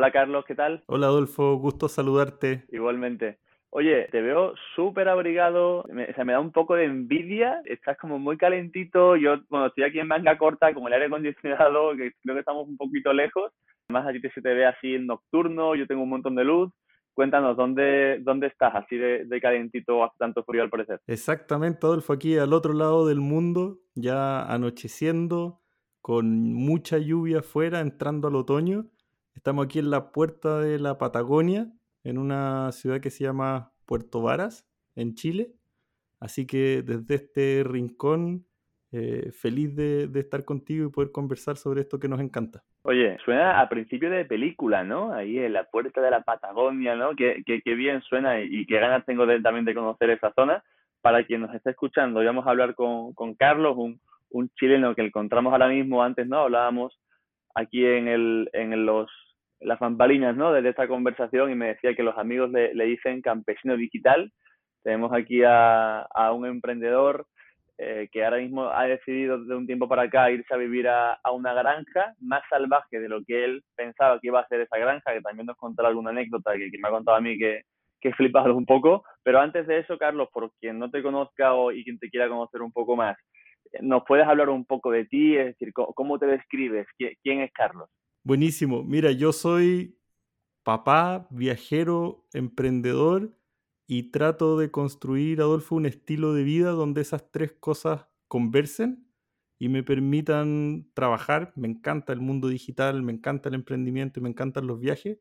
Hola Carlos, ¿qué tal? Hola Adolfo, gusto saludarte. Igualmente. Oye, te veo súper abrigado, me, o sea, me da un poco de envidia, estás como muy calentito, yo, bueno, estoy aquí en manga corta con el aire acondicionado, que creo que estamos un poquito lejos, además a ti se te ve así en nocturno, yo tengo un montón de luz, cuéntanos, ¿dónde, dónde estás así de, de calentito, hace tanto frío al parecer? Exactamente, Adolfo, aquí al otro lado del mundo, ya anocheciendo, con mucha lluvia afuera, entrando al otoño, estamos aquí en la puerta de la Patagonia, en una ciudad que se llama Puerto Varas, en Chile. Así que desde este rincón, eh, feliz de, estar contigo y poder conversar sobre esto que nos encanta. Oye, suena a principio de película, ¿no? Ahí en la puerta de la Patagonia, ¿no? Qué, bien suena y, qué ganas tengo de, también de conocer esa zona. Para quien nos esté escuchando, vamos a hablar con, con Carlos, un, un chileno que encontramos ahora mismo, antes no hablábamos aquí en, el, en los las bambalinas ¿no? de esta conversación y me decía que los amigos le, le dicen campesino digital. Tenemos aquí a, a un emprendedor eh, que ahora mismo ha decidido de un tiempo para acá irse a vivir a, a, una granja más salvaje de lo que él pensaba que iba a ser esa granja, que también nos contará alguna anécdota que, me ha contado a mí que, que flipado un poco. Pero antes de eso, Carlos, por quien no te conozca o, y quien te quiera conocer un poco más, ¿nos puedes hablar un poco de ti? Es decir, ¿cómo, te describes? ¿Quién es Carlos? Buenísimo. Mira, yo soy papá, viajero, emprendedor y trato de construir, Adolfo, un estilo de vida donde esas tres cosas conversen y me permitan trabajar. Me encanta el mundo digital, me encanta el emprendimiento, me encantan los viajes.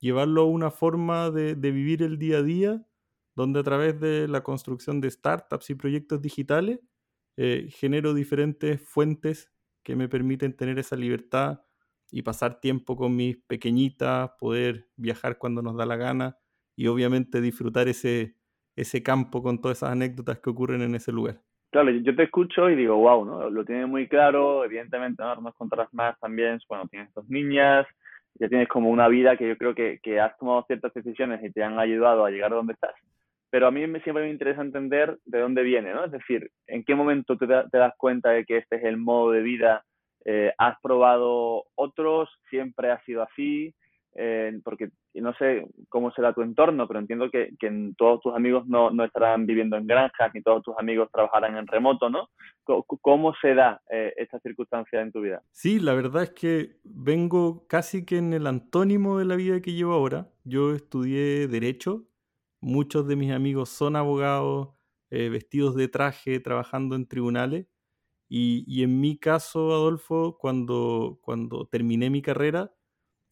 Llevarlo a una forma de vivir el día a día, donde a través de la construcción de startups y proyectos digitales eh, genero diferentes fuentes que me permiten tener esa libertad y pasar tiempo con mis pequeñitas, poder viajar cuando nos da la gana y obviamente disfrutar ese, ese campo con todas esas anécdotas que ocurren en ese lugar. Claro, yo te escucho y digo, wow, ¿no? Lo tienes muy claro, evidentemente, ¿no? Nos más también, bueno, tienes dos niñas, ya tienes como una vida que yo creo que, que has tomado ciertas decisiones y te han ayudado a llegar a donde estás. Pero a mí siempre me interesa entender de dónde viene, ¿no? Es decir, en qué momento te, te das cuenta de que este es el modo de vida eh, ¿Has probado otros? ¿Siempre ha sido así? Eh, porque no sé cómo será tu entorno, pero entiendo que, que todos tus amigos no, no, estarán viviendo en granjas, ni todos tus amigos trabajarán en remoto, ¿no? ¿Cómo, se da eh, esta circunstancia en tu vida? Sí, la verdad es que vengo casi que en el antónimo de la vida que llevo ahora. Yo estudié Derecho, muchos de mis amigos son abogados, eh, vestidos de traje, trabajando en tribunales y, en mi caso, Adolfo, cuando, cuando terminé mi carrera,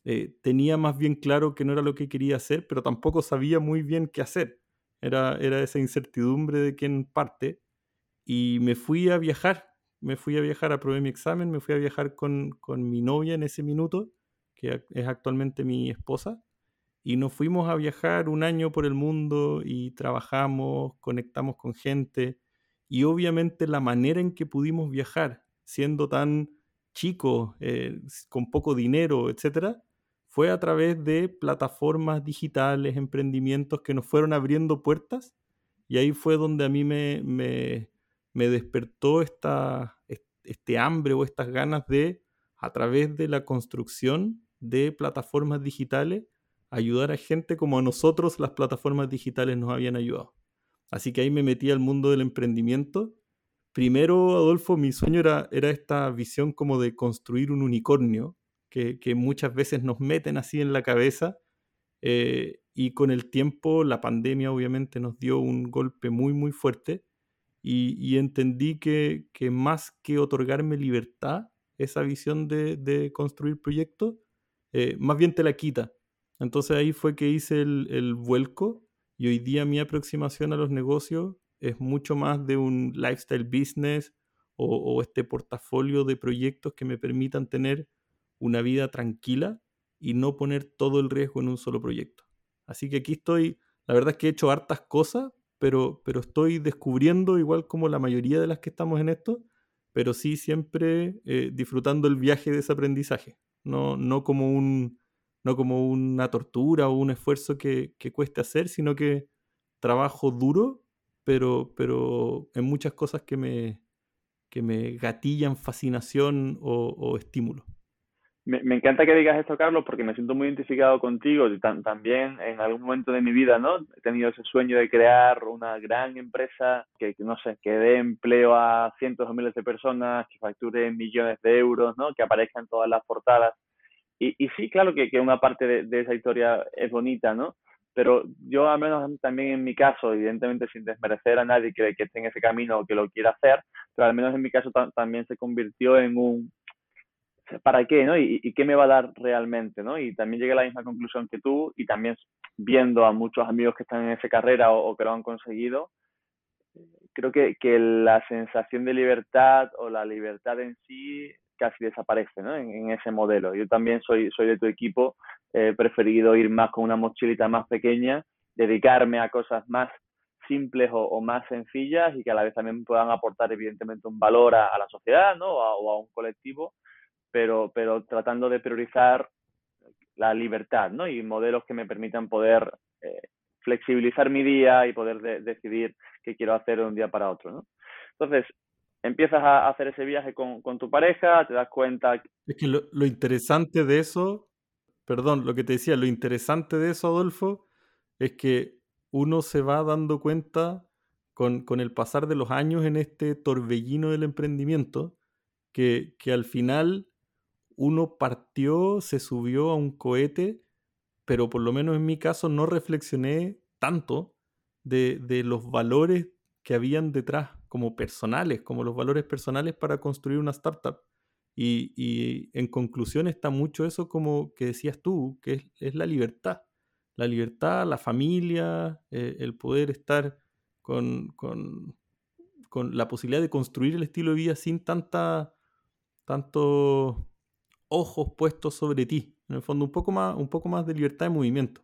eh, tenía más bien claro que no era lo que quería hacer, pero tampoco sabía muy bien qué hacer. Era, era esa incertidumbre de quién parte. Y me fui a viajar, me fui a viajar, aprobé mi examen, me fui a viajar con, con mi novia en ese minuto, que es actualmente mi esposa, y nos fuimos a viajar un año por el mundo y trabajamos, conectamos con gente y obviamente la manera en que pudimos viajar, siendo tan chicos, eh, con poco dinero, etcétera, fue a través de plataformas digitales, emprendimientos que nos fueron abriendo puertas y ahí fue donde a mí me, me, me despertó esta, este hambre o estas ganas de, a través de la construcción de plataformas digitales, ayudar a gente como a nosotros las plataformas digitales nos habían ayudado. Así que ahí me metí al mundo del emprendimiento. Primero, Adolfo, mi sueño era, era esta visión como de construir un unicornio, que, muchas veces nos meten así en la cabeza. Eh, y con el tiempo, la pandemia obviamente nos dio un golpe muy, muy fuerte. Y, entendí que, más que otorgarme libertad, esa visión de, de construir proyectos, eh, más bien te la quita. Entonces ahí fue que hice el, el vuelco y hoy día mi aproximación a los negocios es mucho más de un lifestyle business o, o, este portafolio de proyectos que me permitan tener una vida tranquila y no poner todo el riesgo en un solo proyecto. Así que aquí estoy, la verdad es que he hecho hartas cosas, pero, pero estoy descubriendo, igual como la mayoría de las que estamos en esto, pero sí siempre eh, disfrutando el viaje de ese aprendizaje, no, no como un no como una tortura o un esfuerzo que, que cueste hacer, sino que trabajo duro, pero, pero en muchas cosas que me, que me gatillan fascinación o, estímulo. Me, encanta que digas esto, Carlos, porque me siento muy identificado contigo. también en algún momento de mi vida, ¿no? He tenido ese sueño de crear una gran empresa que, no sé, que dé empleo a cientos o miles de personas, que facture millones de euros, ¿no? Que aparezca en todas las portadas. Y, y sí, claro que, que una parte de, de, esa historia es bonita, ¿no? Pero yo, al menos también en mi caso, evidentemente sin desmerecer a nadie que, que esté en ese camino o que lo quiera hacer, pero al menos en mi caso también se convirtió en un ¿para qué? ¿no? ¿Y, qué me va a dar realmente? ¿no? Y también llegué a la misma conclusión que tú y también viendo a muchos amigos que están en esa carrera o, que lo han conseguido, creo que, que, la sensación de libertad o la libertad en sí casi desaparece ¿no? en, ese modelo. Yo también soy, soy de tu equipo, he preferido ir más con una mochilita más pequeña, dedicarme a cosas más simples o, más sencillas y que a la vez también puedan aportar evidentemente un valor a, la sociedad ¿no? o a un colectivo pero, pero tratando de priorizar la libertad, ¿no? Y modelos que me permitan poder eh, flexibilizar mi día y poder decidir qué quiero hacer de un día para otro, ¿no? Entonces, empiezas a hacer ese viaje con, con tu pareja, te das cuenta... Es que lo, interesante de eso, perdón, lo que te decía, lo interesante de eso, Adolfo, es que uno se va dando cuenta con, con el pasar de los años en este torbellino del emprendimiento, que, que al final uno partió, se subió a un cohete, pero por lo menos en mi caso no reflexioné tanto de, los valores que habían detrás como personales, como los valores personales para construir una startup. Y, en conclusión está mucho eso como que decías tú, que es, la libertad. La libertad, la familia, eh, el poder estar con, con, con, la posibilidad de construir el estilo de vida sin tanta, tanto ojos puestos sobre ti. En el fondo, un poco más, un poco más de libertad de movimiento.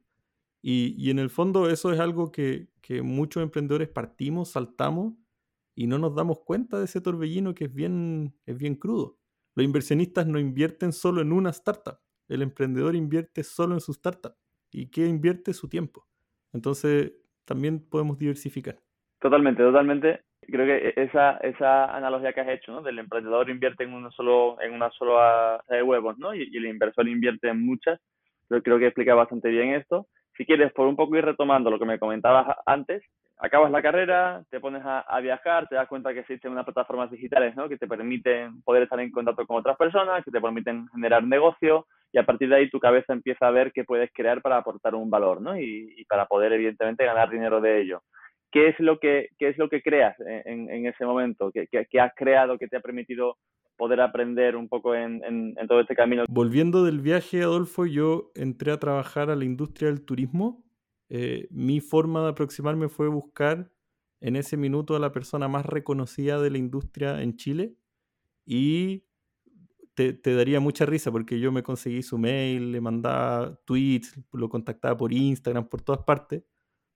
Y, en el fondo eso es algo que, muchos emprendedores partimos, saltamos y no nos damos cuenta de ese torbellino que es bien, es bien crudo. Los inversionistas no invierten solo en una startup. El emprendedor invierte solo en su startup. ¿Y qué invierte? Su tiempo. Entonces, también podemos diversificar. Totalmente, totalmente creo que esa, esa analogía que has hecho, ¿no? Del emprendedor invierte en una solo, en una sola de huevos, ¿no? Y, el inversor invierte en muchas. Yo creo que explica bastante bien esto. Si quieres, por un poco ir retomando lo que me comentabas antes, acabas la carrera, te pones a, viajar, te das cuenta que existen unas plataformas digitales, ¿no? Que te permiten poder estar en contacto con otras personas, que te permiten generar negocio y a partir de ahí tu cabeza empieza a ver qué puedes crear para aportar un valor, ¿no? Y, para poder, evidentemente, ganar dinero de ello. ¿qué es lo que, qué es lo que creas en, en ese momento? ¿Qué, ¿Qué, has creado que te ha permitido poder aprender un poco en, en, todo este camino? Volviendo del viaje, Adolfo, yo entré a trabajar a la industria del turismo. Eh, mi forma de aproximarme fue buscar en ese minuto a la persona más reconocida de la industria en Chile y te, daría mucha risa porque yo me conseguí su mail, le mandaba tweets, lo contactaba por Instagram, por todas partes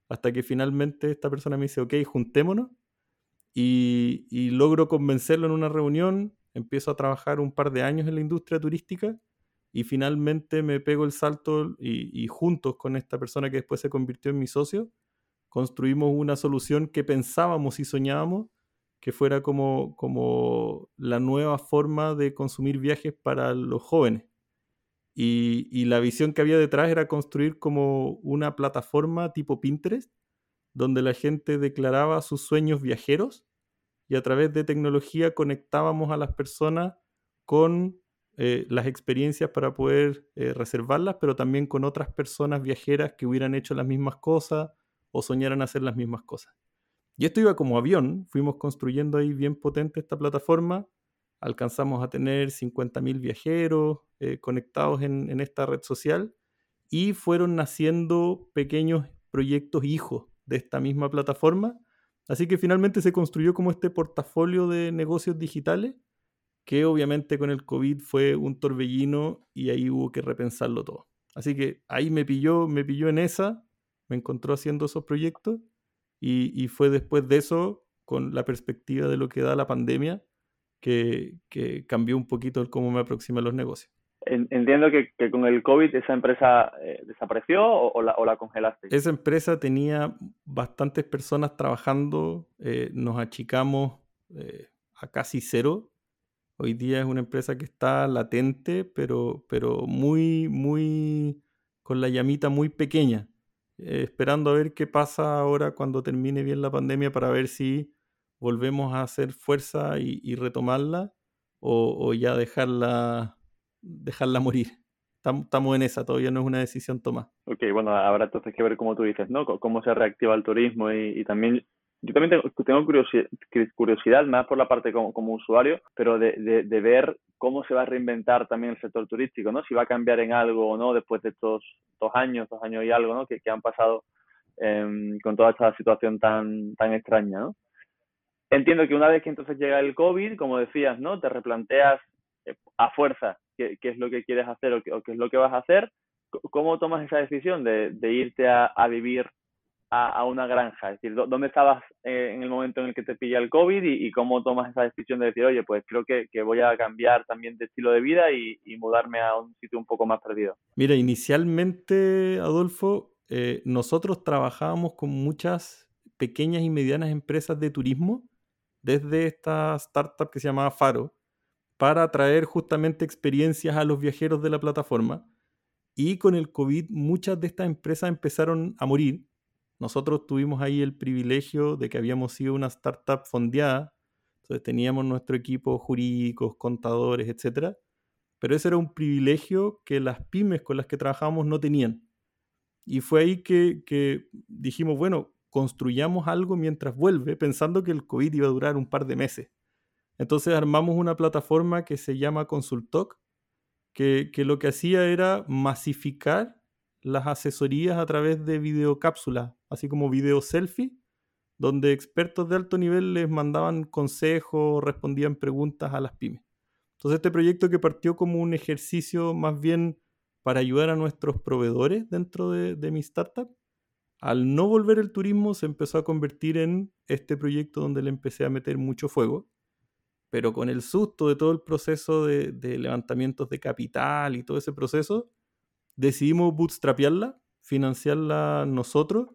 hasta que finalmente esta persona me dice, ok, juntémonos. Y, logro convencerlo en una reunión, empiezo a trabajar un par de años en la industria turística y finalmente me pego el salto y, y juntos con esta persona que después se convirtió en mi socio, construimos una solución que pensábamos y soñábamos que fuera como, como la nueva forma de consumir viajes para los jóvenes. Y, la visión que había detrás era construir como una plataforma tipo Pinterest, donde la gente declaraba sus sueños viajeros y a través de tecnología conectábamos a las personas con eh, las experiencias para poder eh, reservarlas, pero también con otras personas viajeras que hubieran hecho las mismas cosas o soñaran hacer las mismas cosas. Y esto iba como avión, fuimos construyendo ahí bien potente esta plataforma alcanzamos a tener 50.000 viajeros eh, conectados en, esta red social y fueron naciendo pequeños proyectos hijos de esta misma plataforma. Así que finalmente se construyó como este portafolio de negocios digitales que obviamente con el COVID fue un torbellino y ahí hubo que repensarlo todo. Así que ahí me pilló, me pilló en esa, me encontró haciendo esos proyectos y, y fue después de eso, con la perspectiva de lo que da la pandemia, que, cambió un poquito el cómo me aproxima a los negocios. Entiendo que, con el COVID esa empresa eh, desapareció o, la, congelaste. Esa empresa tenía bastantes personas trabajando, eh, nos achicamos eh, a casi cero Hoy día es una empresa que está latente, pero, pero muy, muy, con la llamita muy pequeña, eh, esperando a ver qué pasa ahora cuando termine bien la pandemia para ver si volvemos a hacer fuerza y, retomarla o, ya dejarla, dejarla morir. Estamos en esa, todavía no es una decisión tomada. Ok, bueno, habrá entonces que ver, como tú dices, ¿no? cómo se reactiva el turismo y, también yo también tengo, curiosidad, más por la parte como, usuario, pero de, ver cómo se va a reinventar también el sector turístico, ¿no? Si va a cambiar en algo o no después de estos dos años, dos años y algo, ¿no? Que, han pasado em, con toda esta situación tan, tan extraña, ¿no? Entiendo que una vez que entonces llega el COVID, como decías, ¿no? Te replanteas eh, a fuerza qué, es lo que quieres hacer o qué, es lo que vas a hacer. ¿Cómo tomas esa decisión de, irte a, vivir a, una granja? Es decir, ¿dónde estabas eh, en el momento en el que te pilla el COVID y, cómo tomas esa decisión de decir, oye, pues creo que, voy a cambiar también de estilo de vida y, mudarme a un sitio un poco más perdido? Mira, inicialmente, Adolfo, eh, nosotros trabajábamos con muchas pequeñas y medianas empresas de turismo desde esta startup que se llamaba Faro, para traer justamente experiencias a los viajeros de la plataforma. Y con el COVID muchas de estas empresas empezaron a morir. Nosotros tuvimos ahí el privilegio de que habíamos sido una startup fondeada, entonces teníamos nuestro equipo jurídicos, contadores, etc. Pero ese era un privilegio que las pymes con las que trabajábamos no tenían. Y fue ahí que, que dijimos, bueno, construyamos algo mientras vuelve, pensando que el COVID iba a durar un par de meses. Entonces armamos una plataforma que se llama Consultoc, que, que lo que hacía era masificar las asesorías a través de videocápsulas, así como video selfie, donde expertos de alto nivel les mandaban consejos, respondían preguntas a las pymes. Entonces este proyecto que partió como un ejercicio más bien para ayudar a nuestros proveedores dentro de, de mi startup, al no volver el turismo se empezó a convertir en este proyecto donde le empecé a meter mucho fuego, pero con el susto de todo el proceso de, levantamientos de capital y todo ese proceso, decidimos bootstrapearla, financiarla nosotros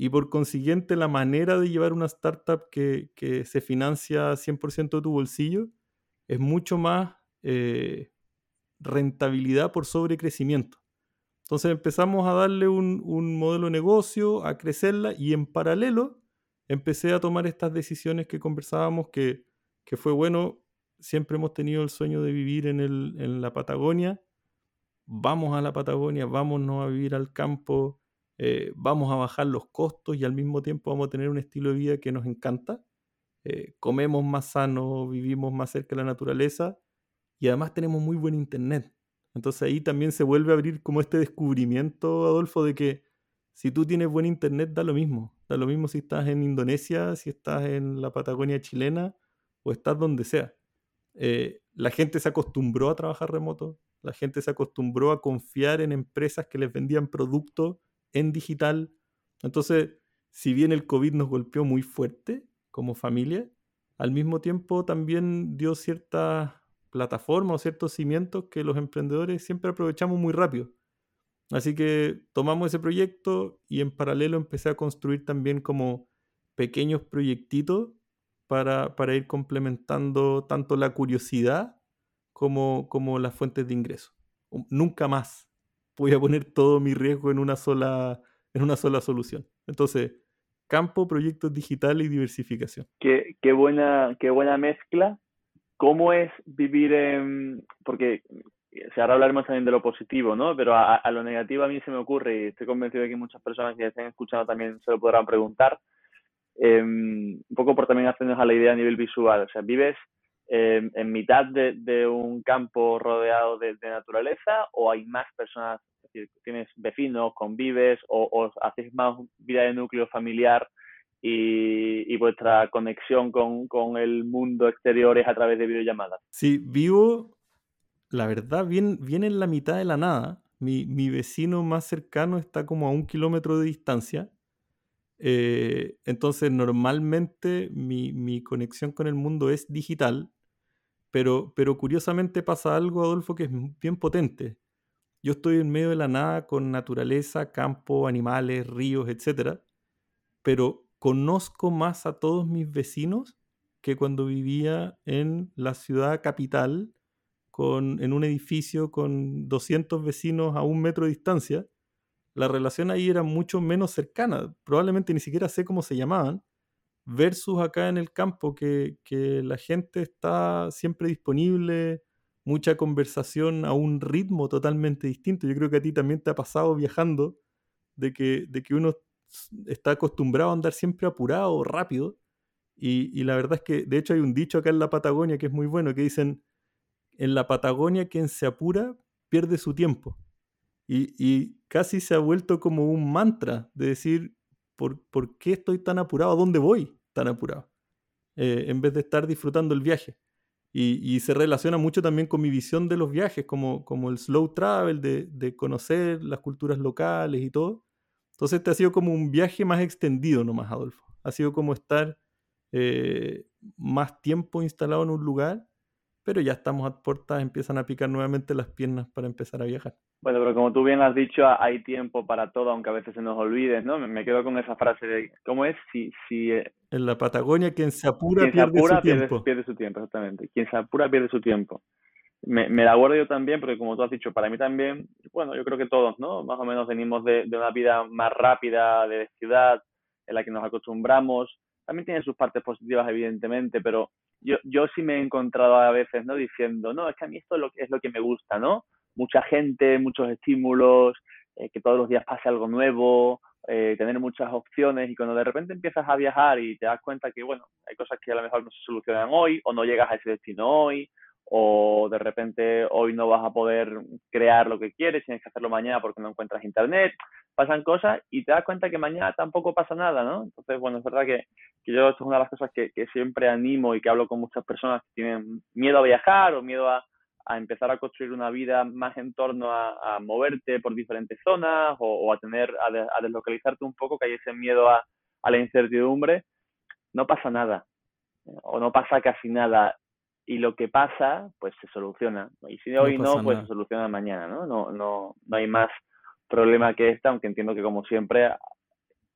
y por consiguiente la manera de llevar una startup que, se financia 100% de tu bolsillo es mucho más eh, rentabilidad por sobrecrecimiento. Entonces empezamos a darle un, modelo de negocio, a crecerla y en paralelo empecé a tomar estas decisiones que conversábamos que, fue bueno, siempre hemos tenido el sueño de vivir en, en la Patagonia, vamos a la Patagonia, vámonos a vivir al campo, eh, vamos a bajar los costos y al mismo tiempo vamos a tener un estilo de vida que nos encanta. Eh, comemos más sano, vivimos más cerca de la naturaleza y además tenemos muy buen internet. Entonces ahí también se vuelve a abrir como este descubrimiento, Adolfo, de que si tú tienes buen internet, da lo mismo. Da lo mismo si estás en Indonesia, si estás en la Patagonia chilena o estás donde sea. Eh, la gente se acostumbró a trabajar remoto, la gente se acostumbró a confiar en empresas que les vendían productos en digital. Entonces, si bien el COVID nos golpeó muy fuerte como familia, al mismo tiempo también dio ciertas plataformas o ciertos cimientos que los emprendedores siempre aprovechamos muy rápido. Así que tomamos ese proyecto y en paralelo empecé a construir también como pequeños proyectitos para, ir complementando tanto la curiosidad como, como las fuentes de ingreso. Nunca más voy a poner todo mi riesgo en una sola, en una sola solución. Entonces, campo, proyectos digitales y diversificación. Qué, qué, buena, qué buena mezcla ¿Cómo es vivir en...? Porque ahora hablaremos también de lo positivo, ¿no? Pero a, lo negativo a mí se me ocurre, y estoy convencido de que muchas personas que estén escuchando también se lo podrán preguntar, em, un poco por también hacernos a la idea a nivel visual. O sea, vives em, en mitad de, un campo rodeado de, naturaleza o hay más personas, es decir, tienes vecinos, convives o, o haces más vida de núcleo familiar y, vuestra conexión con, el mundo exterior es a través de videollamadas. Sí, vivo, la verdad, bien, bien en la mitad de la nada. Mi, vecino más cercano está como a un kilómetro de distancia. Eh, entonces, normalmente mi, conexión con el mundo es digital, pero, pero curiosamente pasa algo, Adolfo, que es bien potente. Yo estoy en medio de la nada con naturaleza, campo, animales, ríos, etc. Pero conozco más a todos mis vecinos que cuando vivía en la ciudad capital, con, en un edificio con 200 vecinos a un metro de distancia. La relación ahí era mucho menos cercana. Probablemente ni siquiera sé cómo se llamaban. Versus acá en el campo, que, que la gente está siempre disponible, mucha conversación a un ritmo totalmente distinto. Yo creo que a ti también te ha pasado viajando de que, de que uno está acostumbrado a andar siempre apurado, rápido. Y, la verdad es que, de hecho, hay un dicho acá en la Patagonia que es muy bueno, que dicen, en la Patagonia quien se apura pierde su tiempo. Y, casi se ha vuelto como un mantra de decir, ¿por, ¿por qué estoy tan apurado? ¿A dónde voy tan apurado? Eh, en vez de estar disfrutando el viaje. Y, se relaciona mucho también con mi visión de los viajes, como, como el slow travel, de, de conocer las culturas locales y todo. Entonces este ha sido como un viaje más extendido nomás, Adolfo. Ha sido como estar eh, más tiempo instalado en un lugar, pero ya estamos a puertas, empiezan a picar nuevamente las piernas para empezar a viajar. Bueno, pero como tú bien has dicho, hay tiempo para todo, aunque a veces se nos olvide, ¿no? Me quedo con esa frase de, ¿cómo es? Si, si, eh, en la Patagonia, quien se apura, pierde, su tiempo. pierde su tiempo, exactamente. Quien se apura pierde su tiempo me, me la acuerdo yo también, porque como tú has dicho, para mí también, bueno, yo creo que todos, ¿no? Más o menos venimos de, de una vida más rápida, de ciudad, en la que nos acostumbramos. También tiene sus partes positivas, evidentemente, pero yo, yo sí me he encontrado a veces, ¿no? Diciendo, no, es que a mí esto es lo, es lo que me gusta, ¿no? Mucha gente, muchos estímulos, eh, que todos los días pase algo nuevo, eh, tener muchas opciones y cuando de repente empiezas a viajar y te das cuenta que, bueno, hay cosas que a lo mejor no se solucionan hoy o no llegas a ese destino hoy o de repente hoy no vas a poder crear lo que quieres, tienes que hacerlo mañana porque no encuentras internet, pasan cosas y te das cuenta que mañana tampoco pasa nada, ¿no? Entonces, bueno, es verdad que, yo esto es una de las cosas que, siempre animo y que hablo con muchas personas que tienen miedo a viajar o miedo a, empezar a construir una vida más en torno a, moverte por diferentes zonas o, a tener, a, deslocalizarte un poco, que hay ese miedo a, a la incertidumbre, no pasa nada o no pasa casi nada y lo que pasa, pues se soluciona. Y si hoy no, pues se soluciona mañana, ¿no? No, no, no hay más problema que esta, aunque entiendo que como siempre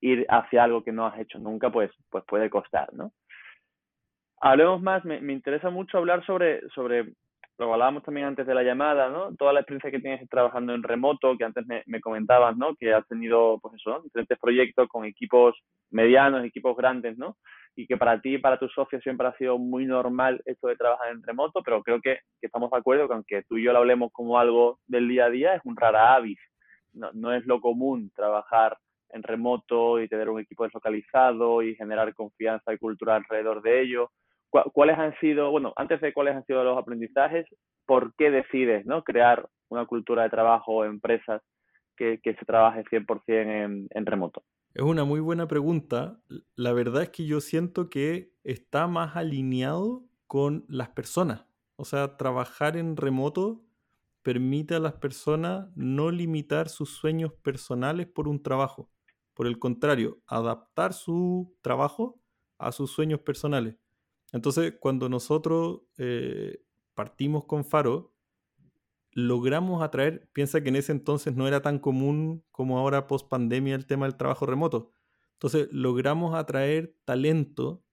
ir hacia algo que no has hecho nunca, pues, pues puede costar, ¿no? Hablemos más, me, me interesa mucho hablar sobre, sobre lo que hablábamos también antes de la llamada, ¿no? Toda la experiencia que tienes trabajando en remoto, que antes me, me comentabas, ¿no? Que has tenido, pues eso, diferentes proyectos con equipos medianos, equipos grandes, ¿no? y que para ti y para tus socios siempre ha sido muy normal esto de trabajar en remoto, pero creo que, estamos de acuerdo que aunque tú y yo lo hablemos como algo del día a día, es un rara avis. No, no es lo común trabajar en remoto y tener un equipo deslocalizado y generar confianza y cultura alrededor de ello. ¿Cuáles han sido, bueno, antes de cuáles han sido los aprendizajes, por qué decides ¿no? crear una cultura de trabajo o empresas que, se trabaje 100% en, en remoto? Es una muy buena pregunta. La verdad es que yo siento que está más alineado con las personas. O sea, trabajar en remoto permite a las personas no limitar sus sueños personales por un trabajo. Por el contrario, adaptar su trabajo a sus sueños personales. Entonces, cuando nosotros eh, partimos con Faro, logramos atraer, piensa que en ese entonces no era tan común como ahora post pandemia el tema del trabajo remoto. Entonces logramos atraer talento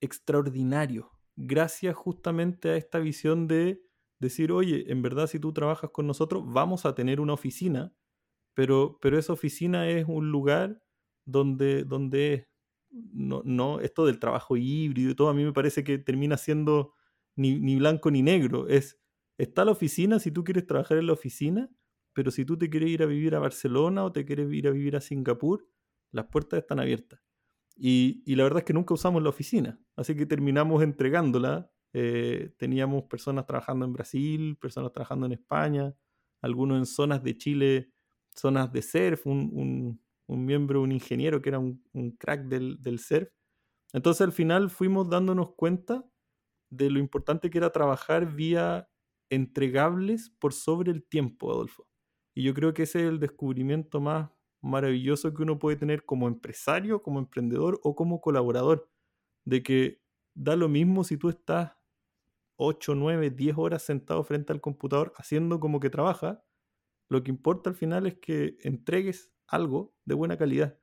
extraordinario, gracias justamente a esta visión de decir, oye, en verdad si tú trabajas con nosotros vamos a tener una oficina, pero, pero esa oficina es un lugar donde, donde no, no, esto del trabajo híbrido y todo, a mí me parece que termina siendo ni, ni blanco ni negro, es Está la oficina si tú quieres trabajar en la oficina, pero si tú te quieres ir a vivir a Barcelona o te quieres ir a vivir a Singapur, las puertas están abiertas. Y, la verdad es que nunca usamos la oficina, así que terminamos entregándola. Eh, teníamos personas trabajando en Brasil, personas trabajando en España, algunos en zonas de Chile, zonas de surf, un, miembro, un ingeniero que era un, crack del, del surf. Entonces al final fuimos dándonos cuenta de lo importante que era trabajar vía entregables por sobre el tiempo, Adolfo. Y yo creo que ese es el descubrimiento más maravilloso que uno puede tener como empresario, como emprendedor o como colaborador. De que da lo mismo si tú estás 8, 9, 10 horas sentado frente al computador haciendo como que trabaja. Lo que importa al final es que entregues algo de buena calidad.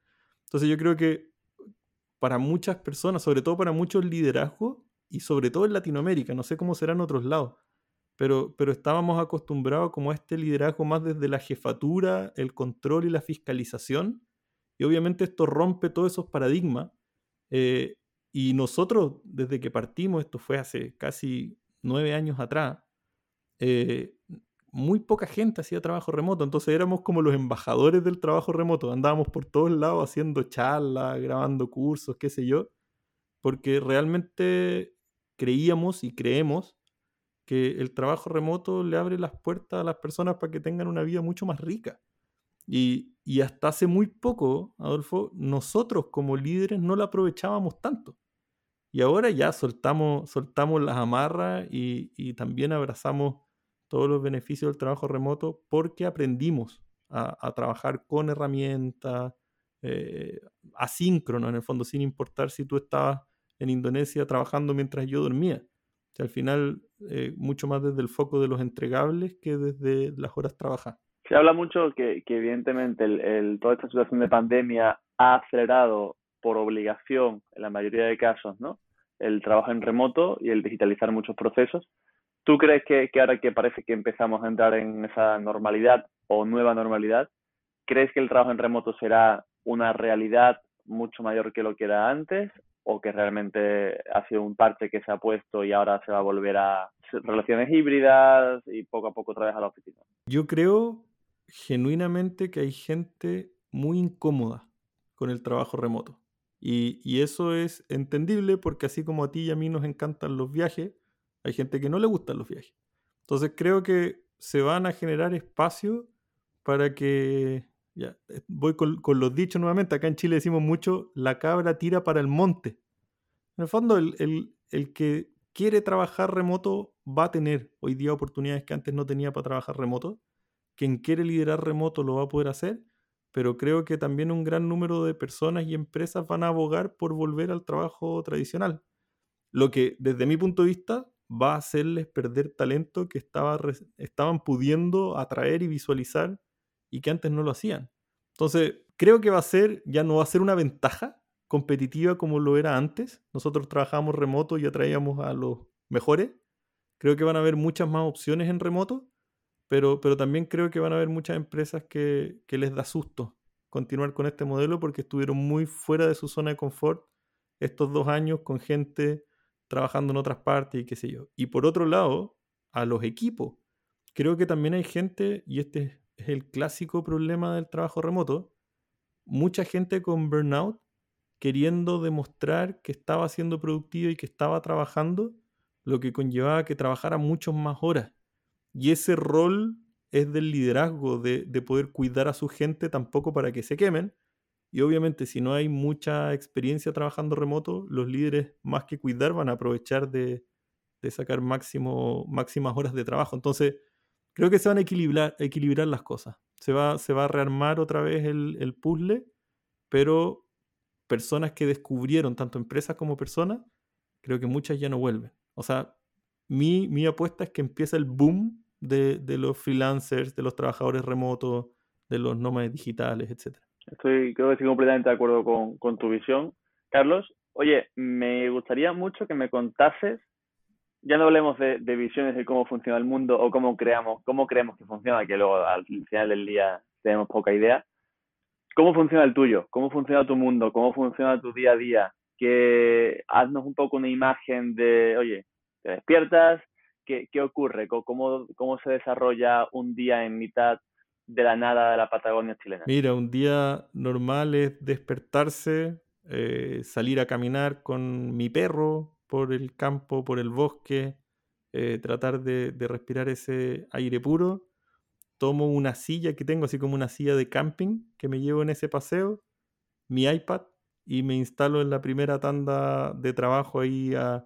Entonces yo creo que para muchas personas, sobre todo para muchos liderazgos, y sobre todo en Latinoamérica, no sé cómo será en otros lados, pero, pero estábamos acostumbrados como a este liderazgo más desde la jefatura, el control y la fiscalización, y obviamente esto rompe todos esos paradigmas, eh, y nosotros desde que partimos, esto fue hace casi nueve años atrás, eh, muy poca gente hacía trabajo remoto, entonces éramos como los embajadores del trabajo remoto, andábamos por todos lados haciendo charlas, grabando cursos, qué sé yo, porque realmente creíamos y creemos que el trabajo remoto le abre las puertas a las personas para que tengan una vida mucho más rica. Y, y hasta hace muy poco, Adolfo, nosotros como líderes no la aprovechábamos tanto. Y ahora ya soltamos, soltamos las amarras y, y también abrazamos todos los beneficios del trabajo remoto porque aprendimos a, trabajar con herramientas eh, en el fondo, sin importar si tú estabas en Indonesia trabajando mientras yo dormía. al final, eh, mucho más desde el foco de los entregables que desde las horas trabajadas. Se habla mucho que, evidentemente el, toda esta situación de pandemia ha acelerado por obligación, en la mayoría de casos, ¿no? el trabajo en remoto y el digitalizar muchos procesos. ¿Tú crees que, ahora que parece que empezamos a entrar en esa normalidad o nueva normalidad, crees que el trabajo en remoto será una realidad mucho mayor que lo que era antes o que realmente ha sido un parche que se ha puesto y ahora se va a volver a relaciones híbridas y poco a poco otra vez a la oficina? Yo creo genuinamente que hay gente muy incómoda con el trabajo remoto. Y, y, eso es entendible porque así como a ti y a mí nos encantan los viajes, hay gente que no le gustan los viajes. Entonces creo que se van a generar espacios para que, ya, eh, voy con, los dichos nuevamente, acá en Chile decimos mucho, la cabra tira para el monte. En el fondo, el, el que quiere trabajar remoto va a tener hoy día oportunidades que antes no tenía para trabajar remoto. Quien quiere liderar remoto lo va a poder hacer, pero creo que también un gran número de personas y empresas van a abogar por volver al trabajo tradicional. Lo que desde mi punto de vista va a hacerles perder talento que estaba, estaban pudiendo atraer y visualizar y que antes no lo hacían. Entonces, creo que va a ser, ya no va a ser una ventaja competitiva como lo era antes. Nosotros trabajamos remoto y atraíamos a los mejores. Creo que van a haber muchas más opciones en remoto, pero, pero también creo que van a haber muchas empresas que, que les da susto continuar con este modelo porque estuvieron muy fuera de su zona de confort estos dos años con gente trabajando en otras partes y qué sé yo. Y por otro lado, a los equipos. Creo que también hay gente, y este es el clásico problema del trabajo remoto, mucha gente con burnout queriendo demostrar que estaba siendo productivo y que estaba trabajando, lo que conllevaba que trabajara muchas más horas. Y ese rol es del liderazgo, de, de poder cuidar a su gente tampoco para que se quemen, y obviamente si no hay mucha experiencia trabajando remoto, los líderes más que cuidar van a aprovechar de, sacar máximo, máximas horas de trabajo. Entonces, creo que se van a equilibrar, equilibrar las cosas. Se va, se va a rearmar otra vez el, puzzle, pero personas que descubrieron, tanto empresas como personas, creo que muchas ya no vuelven. O sea, mi, mi apuesta es que empieza el boom de, de los freelancers, de los trabajadores remotos, de los nómades digitales, etcétera. Estoy, creo que estoy completamente de acuerdo con, tu visión. Carlos, oye, me gustaría mucho que me contases, ya no hablemos de, de, visiones de cómo funciona el mundo o cómo creamos, cómo creemos que funciona, que luego al final del día tenemos poca idea. ¿Cómo funciona el tuyo? ¿Cómo funciona tu mundo? ¿Cómo funciona tu día a día? Que haznos un poco una imagen de, oye, te despiertas, ¿qué, qué ocurre? ¿Cómo, ¿Cómo se desarrolla un día en mitad de la nada de la Patagonia chilena? Mira, un día normal es despertarse, eh, salir a caminar con mi perro por el campo, por el bosque, eh, tratar de, respirar ese aire puro. Tomo una silla que tengo, así como una silla de camping que me llevo en ese paseo, mi iPad y me instalo en la primera tanda de trabajo ahí a,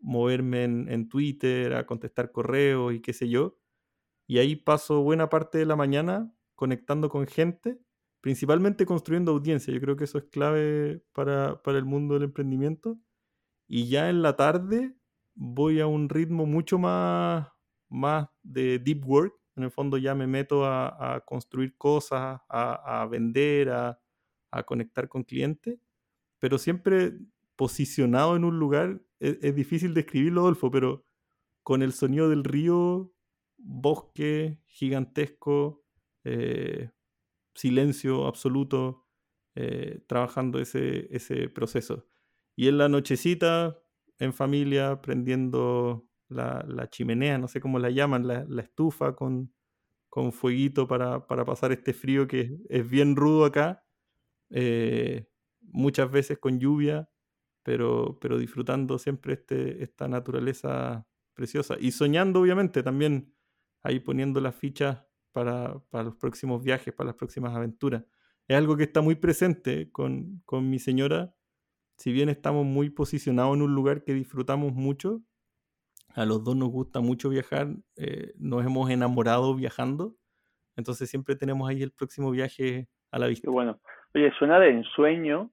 moverme en, en Twitter, a contestar correos y qué sé yo y ahí paso buena parte de la mañana conectando con gente, principalmente construyendo audiencia. Yo creo que eso es clave para, el mundo del emprendimiento. Y ya en la tarde voy a un ritmo mucho más, más de deep work. En el fondo ya me meto a, construir cosas, a, vender, a, conectar con clientes, pero siempre posicionado en un lugar es, difícil describirlo, Adolfo, pero con el sonido del río, bosque gigantesco, eh, silencio absoluto, eh, trabajando ese, ese proceso. Y en la nochecita, en familia, prendiendo la, chimenea, no sé cómo la llaman, la, estufa con, con fueguito para, pasar este frío que es bien rudo acá, eh, muchas veces con lluvia, pero, pero disfrutando siempre este, esta naturaleza preciosa y soñando obviamente también ahí poniendo las fichas para, los próximos viajes, para las próximas aventuras. Es algo que está muy presente con, con mi señora, si bien estamos muy posicionados en un lugar que disfrutamos mucho, a los dos nos gusta mucho viajar, eh, nos hemos enamorado viajando, entonces siempre tenemos ahí el próximo viaje a la vista. bueno. Oye, suena de ensueño,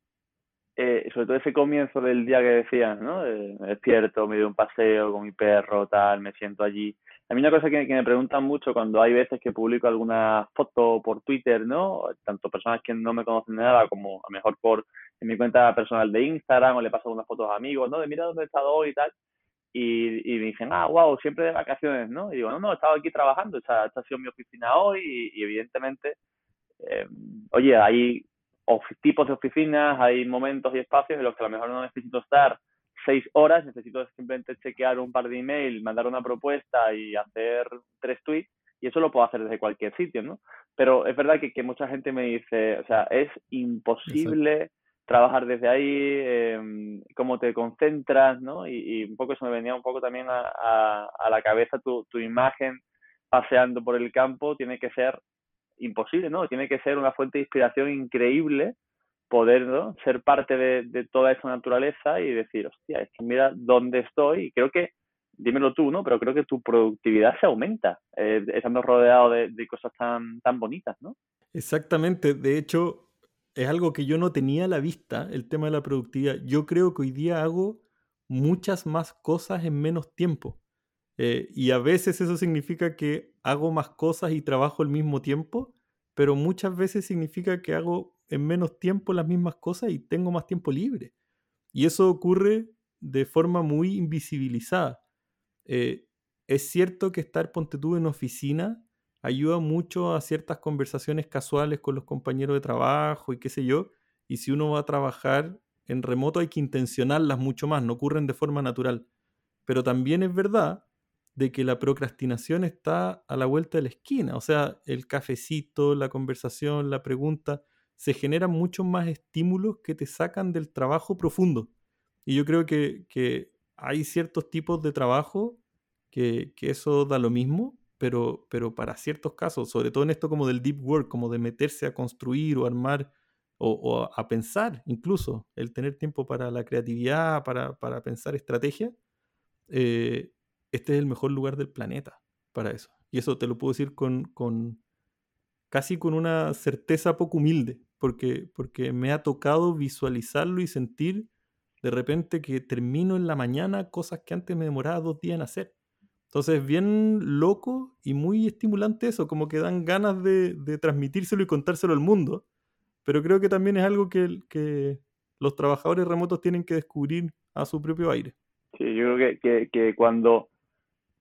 eh, sobre todo ese comienzo del día que decías, ¿no? me despierto, me doy un paseo con mi perro, tal, me siento allí. A mí una cosa que, me preguntan mucho cuando hay veces que publico alguna foto por Twitter, ¿no? Tanto personas que no me conocen nada como a lo mejor por en mi cuenta personal de Instagram o le paso unas fotos a amigos, ¿no? De mira dónde he estado hoy y tal y, y me dicen, ah, wow, siempre de vacaciones, ¿no? Y digo, no, no, he estado aquí trabajando, esta, esta ha sido mi oficina hoy y, evidentemente, eh, oye, hay tipos de oficinas, hay momentos y espacios en los que a lo mejor no necesito estar seis horas, necesito simplemente chequear un par de emails, mandar una propuesta y hacer tres tweets y eso lo puedo hacer desde cualquier sitio, ¿no? Pero es verdad que, que mucha gente me dice, o sea, es imposible trabajar desde ahí, eh, cómo te concentras, ¿no? Y, un poco eso me venía un poco también a, a, la cabeza tu, tu, imagen paseando por el campo, tiene que ser imposible, ¿no? Tiene que ser una fuente de inspiración increíble poder ¿no? ser parte de, toda esa naturaleza y decir, hostia, es que mira dónde estoy y creo que, dímelo tú, ¿no? Pero creo que tu productividad se aumenta eh, estando rodeado de, de cosas tan, tan bonitas, ¿no? Exactamente, de hecho, es algo que yo no tenía a la vista, el tema de la productividad. Yo creo que hoy día hago muchas más cosas en menos tiempo. Eh, y a veces eso significa que hago más cosas y trabajo al mismo tiempo, pero muchas veces significa que hago en menos tiempo las mismas cosas y tengo más tiempo libre. Y eso ocurre de forma muy invisibilizada. Eh, es cierto que estar, ponte tú, en oficina ayuda mucho a ciertas conversaciones casuales con los compañeros de trabajo y qué sé yo. Y si uno va a trabajar en remoto hay que intencionarlas mucho más, no ocurren de forma natural. Pero también es verdad de que la procrastinación está a la vuelta de la esquina. O sea, el cafecito, la conversación, la pregunta, se generan muchos más estímulos que te sacan del trabajo profundo. Y yo creo que, que hay ciertos tipos de trabajo que, que, eso da lo mismo, pero, pero para ciertos casos, sobre todo en esto como del deep work, como de meterse a construir o armar o, a pensar incluso, el tener tiempo para la creatividad, para, para pensar estrategia, eh, este es el mejor lugar del planeta para eso. Y eso te lo puedo decir con, con casi con una certeza poco humilde, porque, porque me ha tocado visualizarlo y sentir de repente que termino en la mañana cosas que antes me demoraba dos días en hacer. Entonces, bien loco y muy estimulante eso, como que dan ganas de, transmitírselo y contárselo al mundo. Pero creo que también es algo que, que, los trabajadores remotos tienen que descubrir a su propio aire. Sí, yo creo que, que, cuando,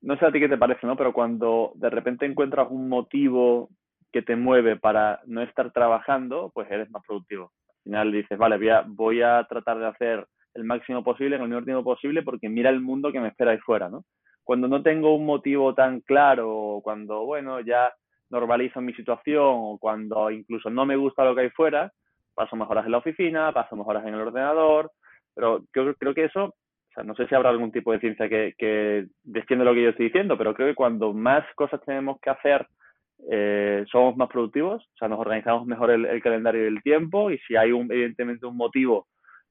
no sé a ti qué te parece, ¿no? Pero cuando de repente encuentras un motivo que te mueve para no estar trabajando, pues eres más productivo. Al final dices, vale, voy a, voy a tratar de hacer el máximo posible, en el menor tiempo posible, porque mira el mundo que me espera ahí fuera, ¿no? cuando no tengo un motivo tan claro, cuando, bueno, ya normalizo mi situación, o cuando incluso no me gusta lo que hay fuera, paso más horas en la oficina, paso más horas en el ordenador, pero creo, creo que eso, o sea, no sé si habrá algún tipo de ciencia que, que defiende lo que yo estoy diciendo, pero creo que cuando más cosas tenemos que hacer, eh, somos más productivos, o sea, nos organizamos mejor el, calendario y el tiempo, y si hay un, evidentemente un motivo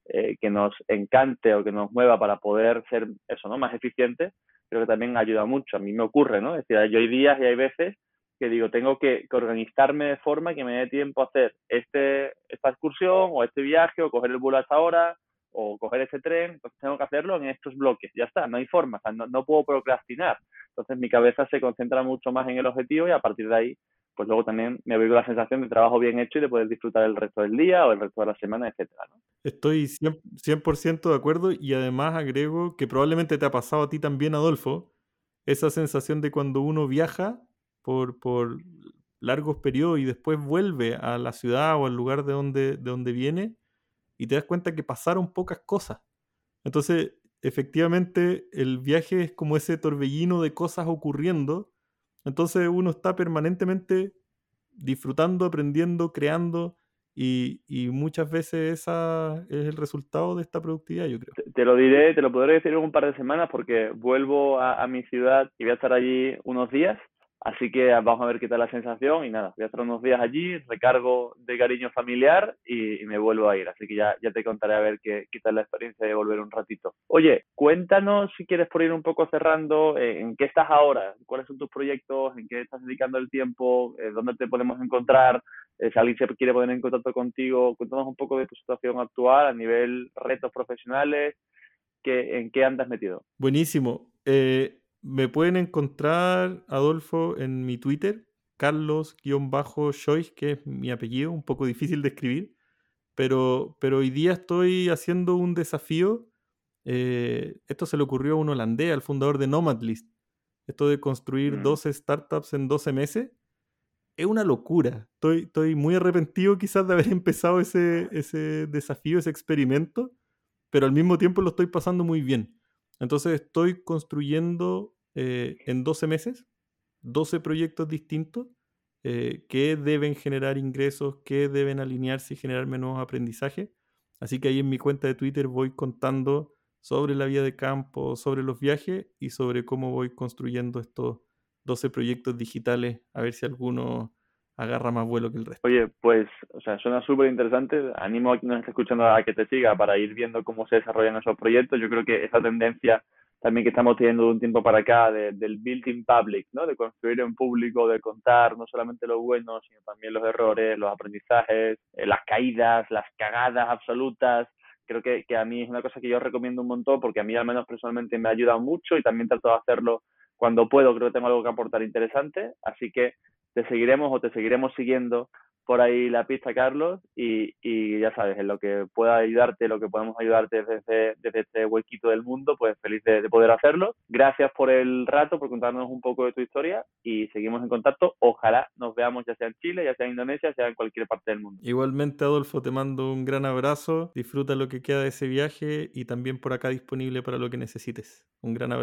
eh, que nos encante o que nos mueva para poder ser eso, ¿no? Más eficientes, creo que también ayuda mucho. A mí me ocurre, ¿no? Es decir, yo hay días y hay veces que digo, tengo que, organizarme de forma que me dé tiempo a hacer este, esta excursión o este viaje o coger el vuelo a esta hora o coger ese tren, entonces tengo que hacerlo en estos bloques, ya está, no hay forma, no, no puedo procrastinar. Entonces mi cabeza se concentra mucho más en el objetivo y a partir de ahí pues luego también me voy con la sensación de trabajo bien hecho y de poder disfrutar el resto del día o el resto de la semana, etcétera, ¿no? Estoy 100%, de acuerdo y además agrego que probablemente te ha pasado a ti también, Adolfo, esa sensación de cuando uno viaja por, por largos periodos y después vuelve a la ciudad o al lugar de donde, de donde viene y te das cuenta que pasaron pocas cosas. Entonces, efectivamente, el viaje es como ese torbellino de cosas ocurriendo. Entonces uno está permanentemente disfrutando, aprendiendo, creando y, muchas veces esa es el resultado de esta productividad, yo creo. Te, lo diré, te lo podré decir en un par de semanas porque vuelvo a, a mi ciudad y voy a estar allí unos días Así que vamos a ver qué tal la sensación y nada, voy a estar unos días allí, recargo de cariño familiar y, me vuelvo a ir. Así que ya, ya te contaré a ver qué, qué, tal la experiencia de volver un ratito. Oye, cuéntanos si quieres por ir un poco cerrando, eh, en qué estás ahora, cuáles son tus proyectos, en qué estás dedicando el tiempo, eh, dónde te podemos encontrar, eh, si alguien se quiere poner en contacto contigo, cuéntanos un poco de tu situación actual a nivel retos profesionales, que, en qué andas metido. Buenísimo. Eh, me pueden encontrar, Adolfo, en mi Twitter, Carlos-Choice, que es mi apellido, un poco difícil de escribir, pero, pero hoy día estoy haciendo un desafío. Eh, esto se le ocurrió a un holandés, al fundador de Nomadlist. Esto de construir 12 mm. startups en 12 meses. Es una locura. Estoy, estoy muy arrepentido quizás de haber empezado ese, ese desafío, ese experimento, pero al mismo tiempo lo estoy pasando muy bien. Entonces estoy construyendo eh, en 12 meses 12 proyectos distintos eh, que deben generar ingresos, que deben alinearse y generarme nuevos aprendizajes. Así que ahí en mi cuenta de Twitter voy contando sobre la vida de campo, sobre los viajes y sobre cómo voy construyendo estos 12 proyectos digitales, a ver si alguno agarra más vuelo que el resto. Oye, pues, o sea, suena súper interesante. Animo a quien nos está escuchando a que te siga para ir viendo cómo se desarrollan esos proyectos. Yo creo que esa tendencia también que estamos teniendo de un tiempo para acá del building public, ¿no? De construir en público, de contar no solamente lo bueno, sino también los errores, los aprendizajes, eh, las caídas, las cagadas absolutas. Creo que, que a mí es una cosa que yo recomiendo un montón porque a mí al menos personalmente me ha ayudado mucho y también trato de hacerlo cuando puedo. Creo que tengo algo que aportar interesante. Así que te seguiremos o te seguiremos siguiendo por ahí la pista, Carlos, y, ya sabes, en lo que pueda ayudarte, lo que podemos ayudarte desde, desde este huequito del mundo, pues feliz de, poder hacerlo. Gracias por el rato, por contarnos un poco de tu historia y seguimos en contacto. Ojalá nos veamos ya sea en Chile, ya sea en Indonesia, sea en cualquier parte del mundo. Igualmente, Adolfo, te mando un gran abrazo, disfruta lo que queda de ese viaje y también por acá disponible para lo que necesites. Un gran abrazo.